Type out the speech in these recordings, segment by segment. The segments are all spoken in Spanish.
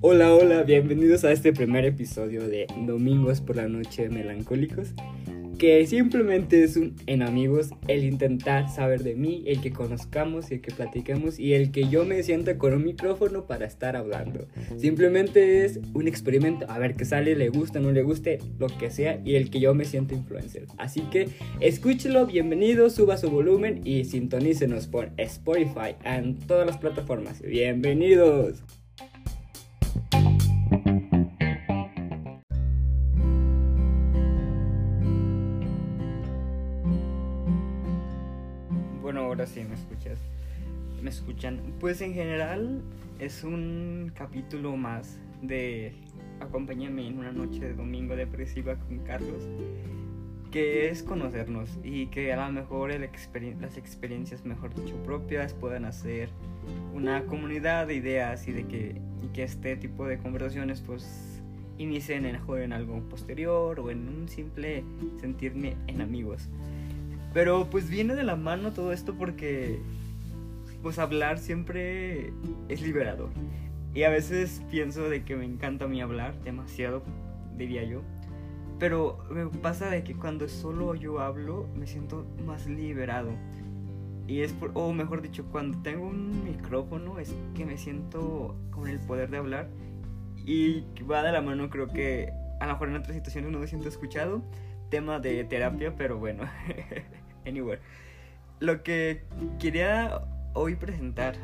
Hola, hola, bienvenidos a este primer episodio de Domingos por la Noche Melancólicos, que simplemente es un en amigos el intentar saber de mí, el que conozcamos el que platiquemos y el que yo me sienta con un micrófono para estar hablando. Simplemente es un experimento, a ver qué sale, le gusta, no le guste, lo que sea, y el que yo me sienta influencer. Así que escúchelo, bienvenido, suba su volumen y sintonícenos por Spotify en todas las plataformas. Bienvenidos. Ahora sí me escuchas. Me escuchan. Pues en general es un capítulo más de Acompáñame en una noche de domingo depresiva con Carlos. Que es conocernos y que a lo mejor las experiencias, mejor dicho, propias puedan hacer una comunidad de ideas y de que, que este tipo de conversaciones pues inicien en, en algo posterior o en un simple sentirme en amigos. Pero pues viene de la mano todo esto porque pues hablar siempre es liberador. Y a veces pienso de que me encanta a mí hablar, demasiado, diría yo. Pero me pasa de que cuando solo yo hablo me siento más liberado. Y es o mejor dicho, cuando tengo un micrófono es que me siento con el poder de hablar. Y va de la mano, creo que a lo mejor en otras situaciones no me siento escuchado. Tema de terapia, pero bueno. anyway. Lo que quería hoy presentar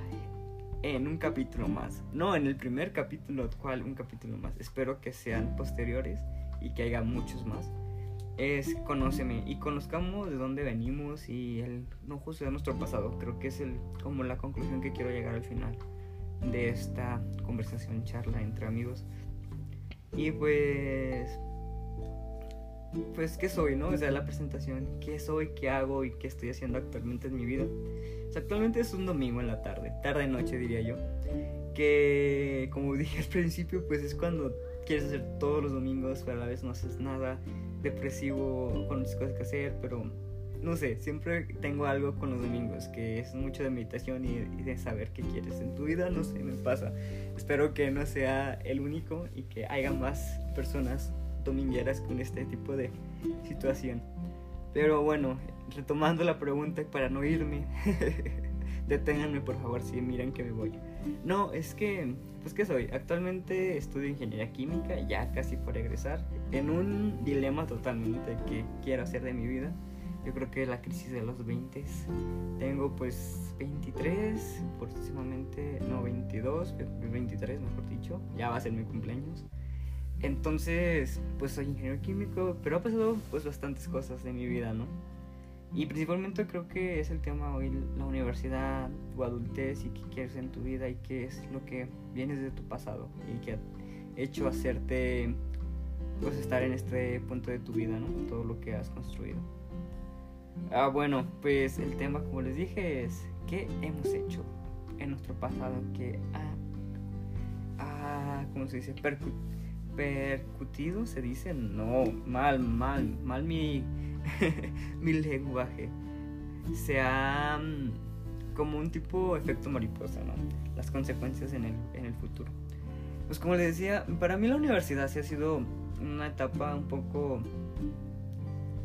en un capítulo más. No, en el primer capítulo, cual un capítulo más. Espero que sean posteriores y que haya muchos más. Es conóceme y conozcamos de dónde venimos y el no juzgar nuestro pasado. Creo que es el, como la conclusión que quiero llegar al final de esta conversación, charla entre amigos. Y pues pues, ¿qué soy, no? O sea, la presentación, ¿qué soy, qué hago y qué estoy haciendo actualmente en mi vida? actualmente es un domingo en la tarde, tarde-noche diría yo, que como dije al principio, pues es cuando quieres hacer todos los domingos, pero a la vez no haces nada, depresivo, con muchas cosas que hacer, pero no sé, siempre tengo algo con los domingos, que es mucho de meditación y, de saber qué quieres en tu vida, no sé, me pasa. Espero que no sea el único y que haya más personas domingueras con este tipo de situación. Pero bueno, retomando la pregunta para no irme, deténganme por favor si miran que me voy. No, es que, pues que soy, actualmente estudio ingeniería química, ya casi por egresar, en un dilema totalmente que quiero hacer de mi vida. Yo creo que la crisis de los 20 tengo pues 23, próximamente, no 22, 23 mejor dicho, ya va a ser mi cumpleaños. Entonces, pues soy ingeniero químico, pero ha pasado pues bastantes cosas de mi vida, ¿no? Y principalmente creo que es el tema hoy, la universidad, tu adultez y qué quieres en tu vida y qué es lo que vienes de tu pasado y que ha hecho hacerte pues estar en este punto de tu vida, ¿no? Todo lo que has construido. Ah, bueno, pues el tema como les dije es qué hemos hecho en nuestro pasado que ha, ha ¿cómo se dice? Percutido se dice, no, mal, mal, mal mi, mi lenguaje. Sea mm, como un tipo efecto mariposa, ¿no? Las consecuencias en el, en el futuro. Pues como les decía, para mí la universidad sí ha sido una etapa un poco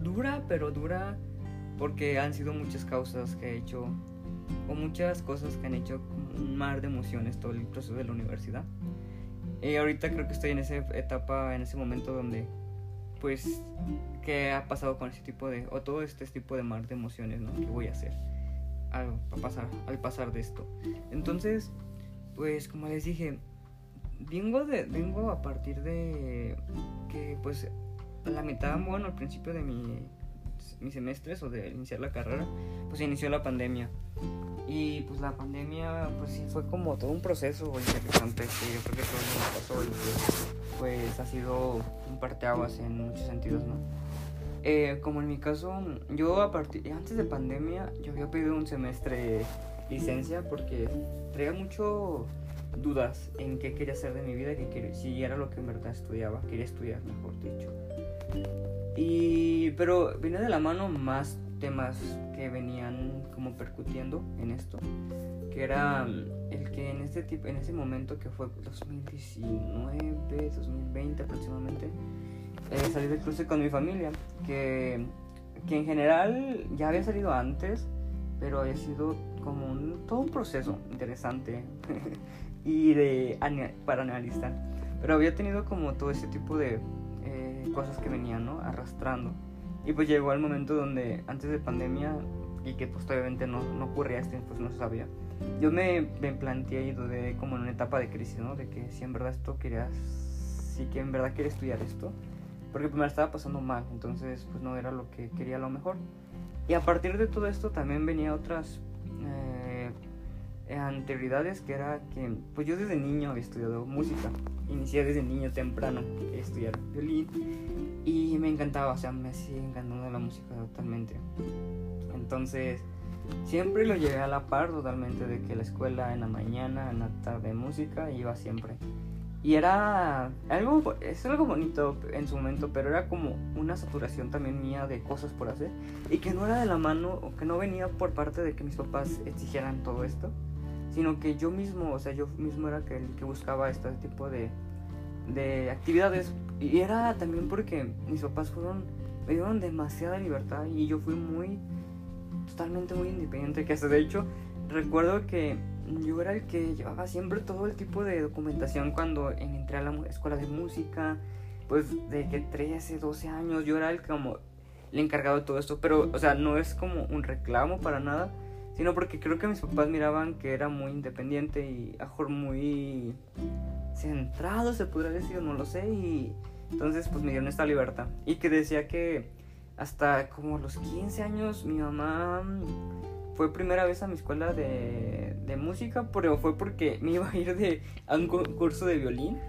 dura, pero dura porque han sido muchas causas que he hecho o muchas cosas que han hecho un mar de emociones todo el proceso de la universidad. Y ahorita creo que estoy en esa etapa, en ese momento donde, pues, ¿qué ha pasado con ese tipo de, o todo este tipo de mar de emociones, ¿no? ¿Qué voy a hacer al pasar, al pasar de esto? Entonces, pues, como les dije, vengo, de, vengo a partir de que, pues, a la mitad, bueno, al principio de mi, mis semestres o de iniciar la carrera, pues inició la pandemia. Y pues la pandemia, pues sí, fue como todo un proceso interesante que yo creo que todo el mundo pasó y pues ha sido un parteaguas en muchos sentidos, ¿no? Eh, como en mi caso, yo a partir, antes de pandemia, yo había pedido un semestre licencia porque traía mucho dudas en qué quería hacer de mi vida, que quería, si era lo que en verdad estudiaba, quería estudiar, mejor dicho. Y, pero viene de la mano más temas que venían como percutiendo en esto, que era el que en este tipo, en ese momento que fue 2019, 2020 aproximadamente, eh, salí del cruce con mi familia, que, que en general ya había salido antes, pero había sido como un, todo un proceso interesante y de para analizar. Pero había tenido como todo ese tipo de eh, cosas que venían, ¿no? Arrastrando. Y pues llegó el momento donde antes de pandemia y que pues obviamente no, no ocurría esto, pues no se sabía. Yo me, me planteé y dudé como en una etapa de crisis, ¿no? De que si en verdad esto querías, si que en verdad quería estudiar esto. Porque pues me estaba pasando mal, entonces pues no era lo que quería a lo mejor. Y a partir de todo esto también venía otras eh, anterioridades que era que pues yo desde niño había estudiado música. Inicié desde niño temprano a estudiar violín y me encantaba, o sea, me sigue encantando la música totalmente. Entonces, siempre lo llevé a la par totalmente de que la escuela en la mañana, en la tarde música, iba siempre. Y era algo, es algo bonito en su momento, pero era como una saturación también mía de cosas por hacer. Y que no era de la mano, o que no venía por parte de que mis papás exigieran todo esto, sino que yo mismo, o sea, yo mismo era el que buscaba este tipo de, de actividades. Y era también porque mis papás fueron, me dieron demasiada libertad y yo fui muy, totalmente muy independiente. Que hasta de hecho, recuerdo que yo era el que llevaba siempre todo el tipo de documentación cuando entré a la escuela de música, pues de que 13, 12 años, yo era el como el encargado de todo esto, pero o sea, no es como un reclamo para nada, sino porque creo que mis papás miraban que era muy independiente y mejor muy centrado, se podría decir, no lo sé, y entonces pues me dieron esta libertad y que decía que hasta como los 15 años mi mamá fue primera vez a mi escuela de, de música, pero fue porque me iba a ir de, a un curso de violín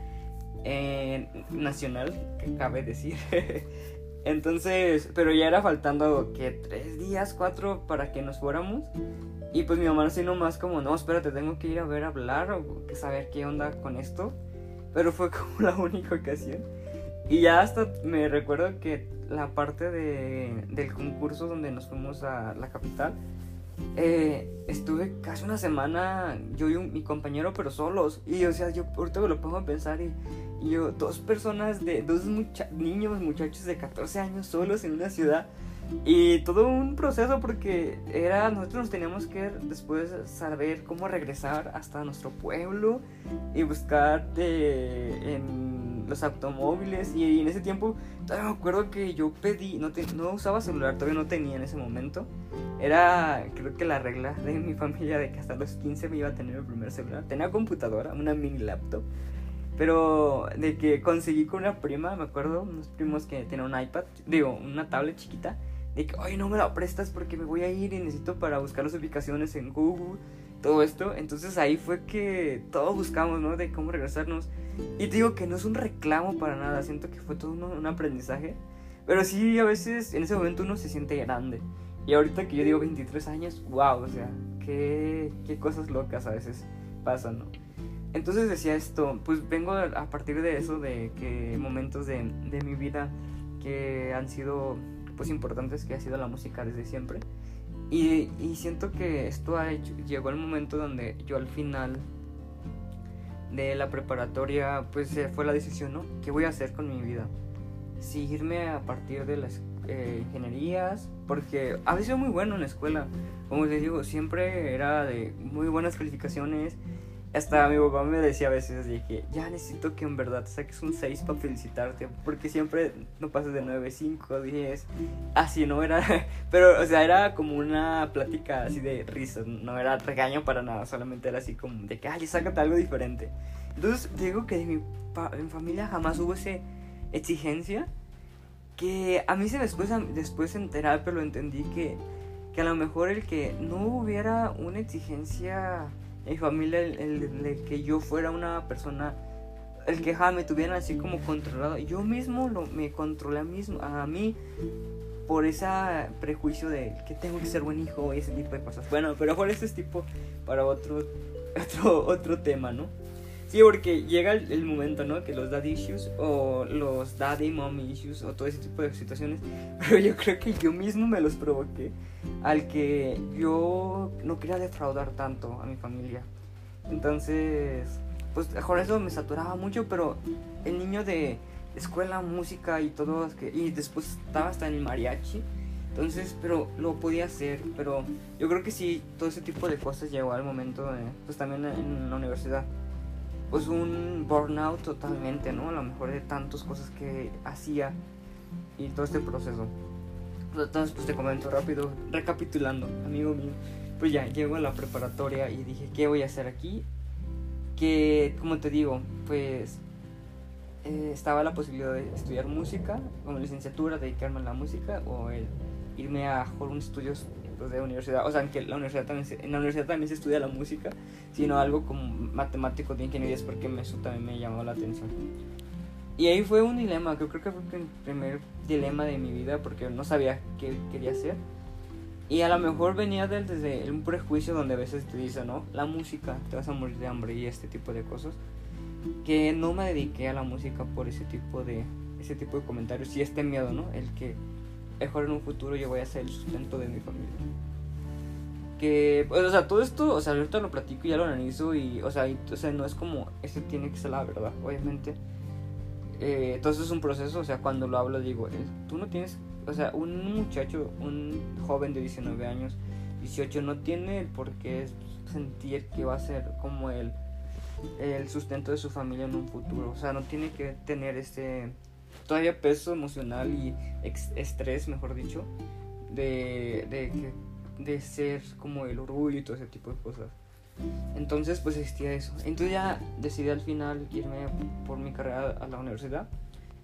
eh, nacional, que cabe decir. Entonces, pero ya era faltando que tres días, cuatro para que nos fuéramos. Y pues mi mamá así nomás como, no, espérate, tengo que ir a ver hablar o saber qué onda con esto. Pero fue como la única ocasión. Y ya hasta me recuerdo que la parte de, del concurso donde nos fuimos a la capital, eh, estuve casi una semana yo y mi compañero, pero solos. Y o sea, yo ahorita me lo pongo a pensar y, yo, dos personas de, dos niños, muchachos de 14 años solos en una ciudad. Y todo un proceso porque era, nosotros nos teníamos que después saber cómo regresar hasta nuestro pueblo y buscar de, en los automóviles. Y, en ese tiempo, todavía me acuerdo que yo pedí, no, no usaba celular, todavía no tenía en ese momento. Era, creo que la regla de mi familia de que hasta los 15 me iba a tener el primer celular. Tenía computadora, una mini laptop. Pero de que conseguí con una prima, me acuerdo, unos primos que tenían un iPad, digo, una tablet chiquita. De que, ay, no me la prestas porque me voy a ir y necesito para buscar las ubicaciones en Google, todo esto. Entonces ahí fue que todos buscamos, ¿no? De cómo regresarnos. Y te digo que no es un reclamo para nada, siento que fue todo un, un aprendizaje. Pero sí, a veces en ese momento uno se siente grande. Y ahorita que yo digo 23 años, wow, o sea, qué, qué cosas locas a veces pasan, ¿no? Entonces decía esto, pues vengo a partir de eso, de que momentos de, de mi vida que han sido pues importantes, que ha sido la música desde siempre. Y, y siento que esto ha hecho, llegó el momento donde yo al final de la preparatoria, pues fue la decisión, ¿no? ¿Qué voy a hacer con mi vida? Si irme a partir de las eh, ingenierías, porque había sido muy bueno en la escuela. Como les digo, siempre era de muy buenas calificaciones. Hasta mi papá me decía a veces de que ya necesito que en verdad saques un 6 para felicitarte, porque siempre no pasas de 9, 5, 10. Así no era, pero o sea, era como una plática así de risa, no era regaño para nada, solamente era así como de que, ay, sácate algo diferente. Entonces, digo que en mi familia jamás hubo esa exigencia que a mí se después, después enterar, pero lo entendí que, que a lo mejor el que no hubiera una exigencia en mi familia, el, de que yo fuera una persona, el que ja, me tuvieran así como controlado, yo mismo lo, me controlé a, mí por ese prejuicio de que tengo que ser buen hijo y ese tipo de cosas. Bueno, pero por ese es tipo para otro, otro, otro tema, ¿no? Sí, porque llega el, momento, ¿no? Que los daddy issues o los daddy mommy issues o todo ese tipo de situaciones. Pero yo creo que yo mismo me los provoqué al que yo no quería defraudar tanto a mi familia. Entonces, pues por eso me saturaba mucho, pero el niño de escuela, música y todo, y después estaba hasta en el mariachi. Entonces, pero lo podía hacer, pero yo creo que sí, todo ese tipo de cosas llegó al momento, pues también en la universidad pues un burnout totalmente, ¿no? A lo mejor de tantas cosas que hacía y todo este proceso. Entonces, pues te comento rápido, recapitulando, amigo mío. Pues ya, llego a la preparatoria y dije, ¿qué voy a hacer aquí? Que, como te digo, pues eh, estaba la posibilidad de estudiar música, como licenciatura, dedicarme a la música, o el irme a un Estudios de universidad, o sea, que la universidad también en la universidad también se estudia la música, sino algo como matemático de ingeniería, es porque eso también me llamó la atención. Y ahí fue un dilema, que creo que fue el primer dilema de mi vida, porque no sabía qué quería hacer. Y a lo mejor venía desde un prejuicio donde a veces te dicen, ¿no? La música, te vas a morir de hambre y este tipo de cosas. Que no me dediqué a la música por ese tipo de, ese tipo de comentarios y este miedo, ¿no? El que mejor en un futuro yo voy a ser el sustento de mi familia. Que, pues, o sea, todo esto, o sea, ahorita lo platico y ya lo analizo y, o sea, o sea no es como, esto tiene que ser la verdad, obviamente. Eh, entonces es un proceso, o sea, cuando lo hablo digo, eh, tú no tienes, o sea, un muchacho, un joven de 19 años, 18, no tiene por qué sentir que va a ser como el, el sustento de su familia en un futuro, o sea, no tiene que tener este todavía peso emocional y estrés, mejor dicho, de, de, de ser como el orgullo y todo ese tipo de cosas. Entonces, pues existía eso. Entonces ya decidí al final irme por mi carrera a la universidad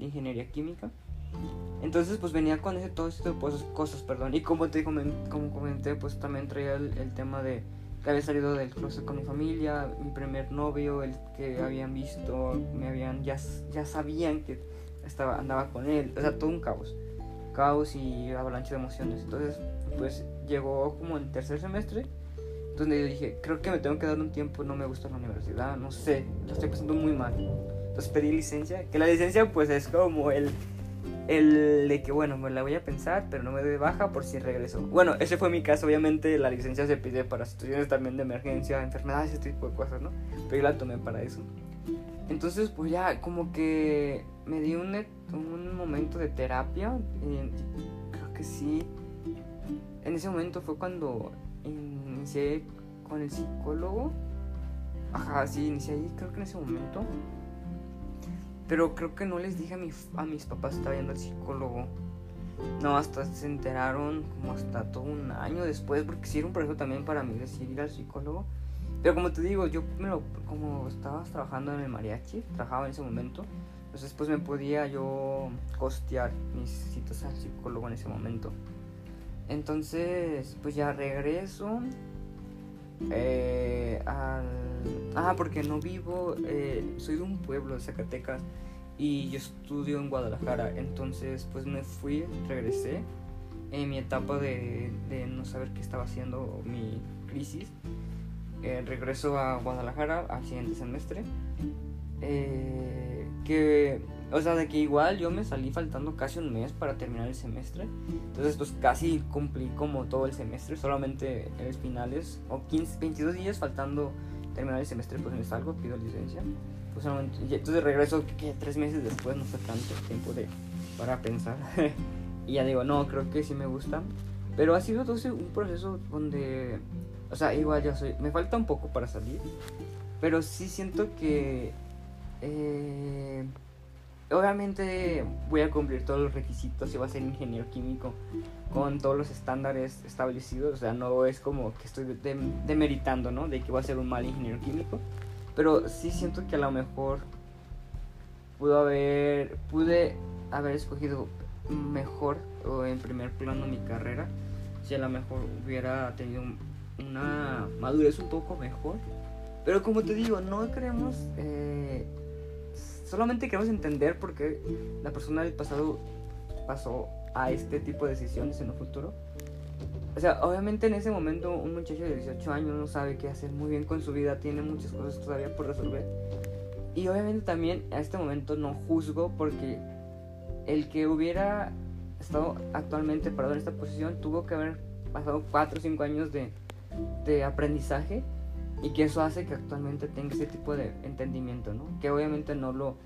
de ingeniería química. Entonces, pues venía con ese, todo este tipo de cosas, perdón. Y como te como comenté, pues también traía el, el, tema de que había salido del closet con mi familia, mi primer novio, el que habían visto, me habían, ya, ya sabían que estaba, andaba con él, o sea, todo un caos, caos y avalancha de emociones. Entonces, pues llegó como el tercer semestre, donde yo dije, creo que me tengo que dar un tiempo, no me gusta la universidad, no sé, lo estoy pasando muy mal. Entonces pedí licencia, que la licencia pues es como el, el de que bueno, me la voy a pensar, pero no me doy baja por si regreso. Bueno, ese fue mi caso, obviamente la licencia se pide para situaciones también de emergencia, enfermedades, ese tipo de cosas, ¿no? Pero yo la tomé para eso. Entonces, pues ya como que me di un, un momento de terapia. creo que sí. En ese momento fue cuando inicié con el psicólogo. Ajá, sí, inicié ahí, creo que en ese momento. Pero creo que no les dije a, mi, a mis papás que estaba yendo al psicólogo. No, hasta se enteraron como hasta todo un año después, porque sí era un proceso también para mí decidir ir al psicólogo. Pero como te digo, yo me lo, como estabas trabajando en el mariachi, trabajaba en ese momento, entonces pues me podía yo costear mis citas al psicólogo en ese momento. Entonces, pues ya regreso. Eh, al... Ah, porque no vivo, eh, soy de un pueblo de Zacatecas y yo estudio en Guadalajara. Entonces, pues me fui, regresé en mi etapa de, de no saber qué estaba haciendo mi crisis eh, regreso a Guadalajara al siguiente semestre. Eh, que, o sea, de que igual yo me salí faltando casi un mes para terminar el semestre. Entonces, pues casi cumplí como todo el semestre, solamente en los finales, o 15, 22 días faltando terminar el semestre, pues me salgo, pido licencia. Pues entonces regreso que tres meses después, no fue tanto tiempo de, para pensar. y ya digo, no, creo que sí me gusta. Pero ha sido todo un proceso donde o sea, igual yo soy. Me falta un poco para salir. Pero sí siento que. Eh, obviamente voy a cumplir todos los requisitos y voy a ser ingeniero químico con todos los estándares establecidos. O sea, no es como que estoy demeritando, ¿no? De que voy a ser un mal ingeniero químico. Pero sí siento que a lo mejor pudo haber. Pude haber escogido mejor o en primer plano mi carrera. Si a lo mejor hubiera tenido un una madurez un poco mejor. Pero como te digo, no queremos... Eh, solamente queremos entender por qué la persona del pasado pasó a este tipo de decisiones en el futuro. O sea, obviamente en ese momento un muchacho de 18 años no sabe qué hacer muy bien con su vida, tiene muchas cosas todavía por resolver. Y obviamente también a este momento no juzgo porque el que hubiera estado actualmente parado en esta posición tuvo que haber pasado 4 o 5 años de, de aprendizaje y que eso hace que actualmente tenga ese tipo de entendimiento, ¿no? Que obviamente no lo...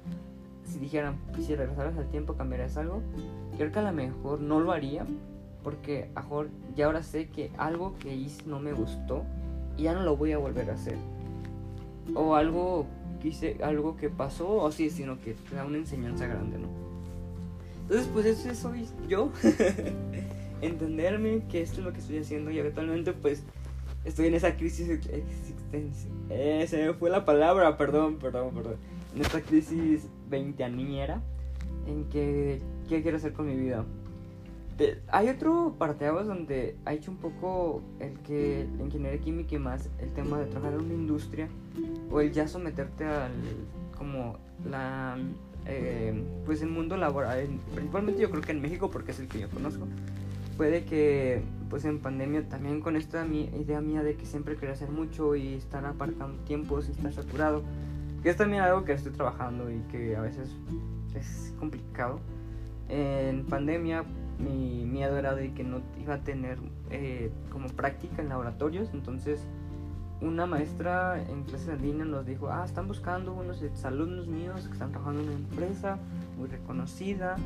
Si dijeran, si regresaras al tiempo, cambiarías algo, creo que a lo mejor no lo haría, porque mejor ya ahora sé que algo que hice no me gustó y ya no lo voy a volver a hacer. O algo que hice, algo que pasó, o sí, sino que te da una enseñanza grande, ¿no? Entonces, pues eso soy yo. Entenderme que esto es lo que estoy haciendo y actualmente, pues, estoy en esa crisis existencia. Eh, se fue la palabra, perdón, perdón, perdón. En esta crisis veinteaniera en que, ¿qué quiero hacer con mi vida? hay otro parteaguas donde ha hecho un poco el que la ingeniería química y más el tema de trabajar en una industria o el ya someterte al como la eh, pues el mundo laboral principalmente yo creo que en México porque es el que yo conozco puede que pues en pandemia también con esta idea mía de que siempre quería hacer mucho y estar aparcando tiempos y estar saturado, que es también algo que estoy trabajando y que a veces es complicado. En pandemia mi miedo era de que no iba a tener eh, como práctica en laboratorios, entonces una maestra en clases en línea nos dijo, ah, están buscando unos alumnos míos que están trabajando en una empresa muy reconocida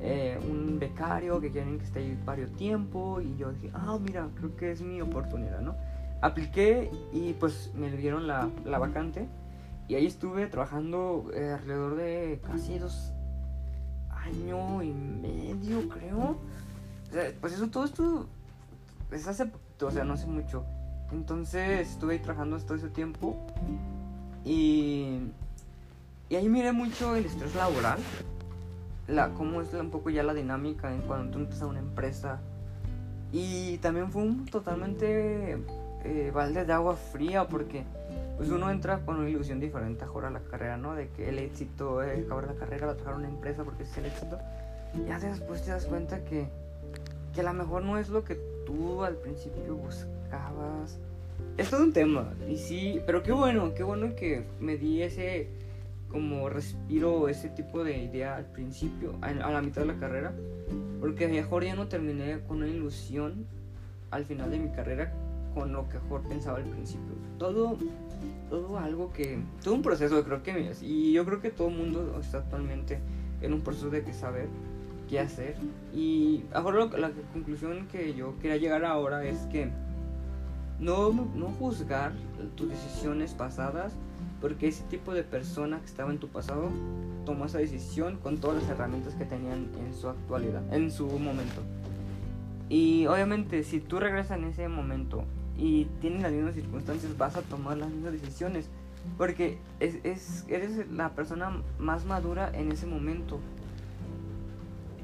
eh, un becario que quieren que esté ahí varios tiempo y yo dije, ah, mira, creo que es mi oportunidad, ¿no? Apliqué y pues me dieron la, la vacante y ahí estuve trabajando eh, alrededor de casi dos años y medio, creo. pues eso, todo esto es hace, o sea, no hace mucho. Entonces estuve ahí trabajando todo ese tiempo y, y ahí miré mucho el estrés laboral la, cómo es un poco ya la dinámica en cuando tú entras a una empresa. Y también fue un totalmente eh, balde de agua fría porque pues uno entra con una ilusión diferente a la carrera, ¿no? De que el éxito es acabar la carrera, va a trabajar una empresa porque es el éxito. Ya después te das cuenta que, que a lo mejor no es lo que tú al principio buscabas. Es un tema, y sí, pero qué bueno, qué bueno que me di ese como respiro ese tipo de idea al principio, a, la mitad de la carrera, porque mejor ya no terminé con una ilusión al final de mi carrera con lo que mejor pensaba al principio. Todo, todo algo que, todo un proceso, creo que, y yo creo que todo el mundo está actualmente en un proceso de que saber qué hacer. Y ahora la conclusión que yo quería llegar ahora es que no, no juzgar tus decisiones pasadas porque ese tipo de persona que estaba en tu pasado tomó esa decisión con todas las herramientas que tenían en su actualidad, en su momento. Y obviamente si tú regresas en ese momento y tienes las mismas circunstancias, vas a tomar las mismas decisiones. Porque es, es, eres la persona más madura en ese momento.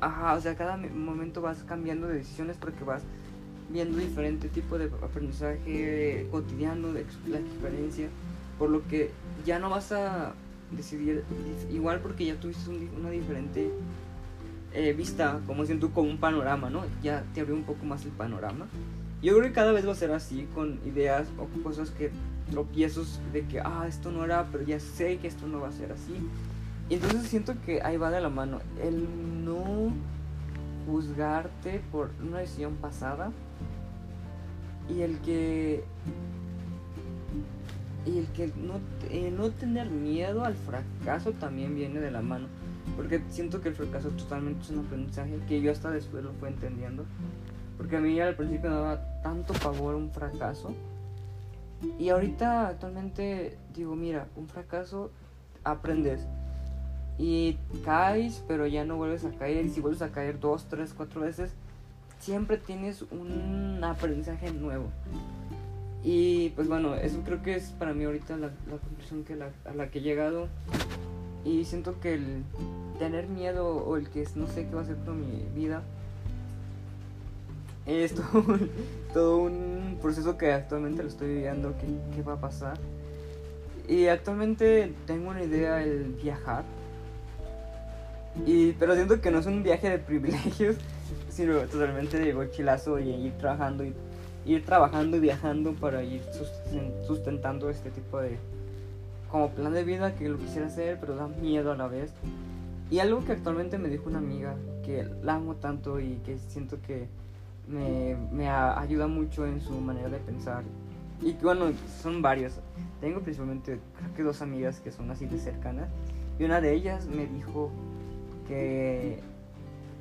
Ajá, o sea, cada momento vas cambiando de decisiones porque vas viendo diferente tipo de aprendizaje cotidiano, de la experiencia. Por lo que ya no vas a decidir igual porque ya tuviste una diferente eh, vista, como siento, como un panorama, ¿no? Ya te abrió un poco más el panorama. Yo creo que cada vez va a ser así, con ideas o cosas que tropiezos de que, ah, esto no era, pero ya sé que esto no va a ser así. Y entonces siento que ahí va de la mano el no juzgarte por una decisión pasada y el que y el que no, eh, no tener miedo al fracaso también viene de la mano. Porque siento que el fracaso totalmente es un aprendizaje que yo hasta después lo fui entendiendo. Porque a mí al principio me daba tanto favor un fracaso. Y ahorita actualmente digo, mira, un fracaso aprendes. Y caes, pero ya no vuelves a caer. Y si vuelves a caer dos, tres, cuatro veces, siempre tienes un aprendizaje nuevo. Y pues bueno, eso creo que es para mí ahorita la, conclusión que a la que he llegado. Y siento que el tener miedo o el que no sé qué va a hacer con mi vida es todo un, proceso que actualmente lo estoy viviendo, qué, qué va a pasar. Y actualmente tengo una idea el viajar. Y, pero siento que no es un viaje de privilegios, sino totalmente de mochilazo y ir trabajando y ir trabajando y viajando para ir sustentando este tipo de como plan de vida que lo quisiera hacer, pero da miedo a la vez. Y algo que actualmente me dijo una amiga, que la amo tanto y que siento que me, ayuda mucho en su manera de pensar. Y que bueno, son varios. Tengo principalmente, creo que dos amigas que son así de cercanas. Y una de ellas me dijo que,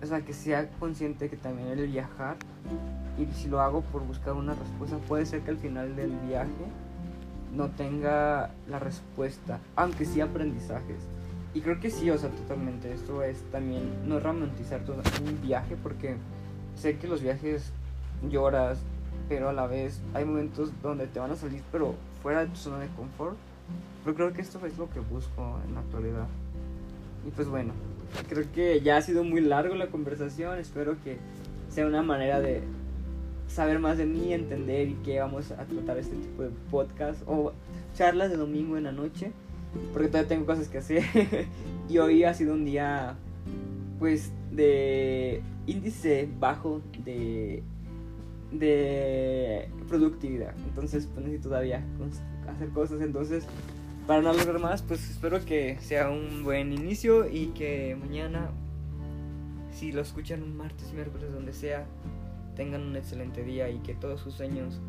o sea, que sea consciente que también el viajar, y si lo hago por buscar una respuesta, puede ser que al final del viaje no tenga la respuesta, aunque sí aprendizajes. Y creo que sí, o sea, totalmente. Esto es también no romantizar todo un viaje porque sé que los viajes lloras, pero a la vez hay momentos donde te van a salir, pero fuera de tu zona de confort. Pero creo que esto es lo que busco en la actualidad. Y pues bueno, creo que ya ha sido muy largo la conversación. Espero que sea una manera de saber más de mí, entender y que vamos a tratar este tipo de podcast o charlas de domingo en la noche, porque todavía tengo cosas que hacer. y hoy ha sido un día, pues, de índice bajo de, de productividad. Entonces, pues necesito todavía hacer cosas. Entonces, para no lograr más, pues espero que sea un buen inicio y que mañana, si lo escuchan un martes, miércoles, donde sea, tengan un excelente día y que todos sus sueños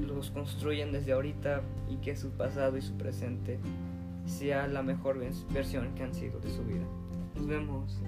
los construyan desde ahorita y que su pasado y su presente sea la mejor versión que han sido de su vida. Nos vemos.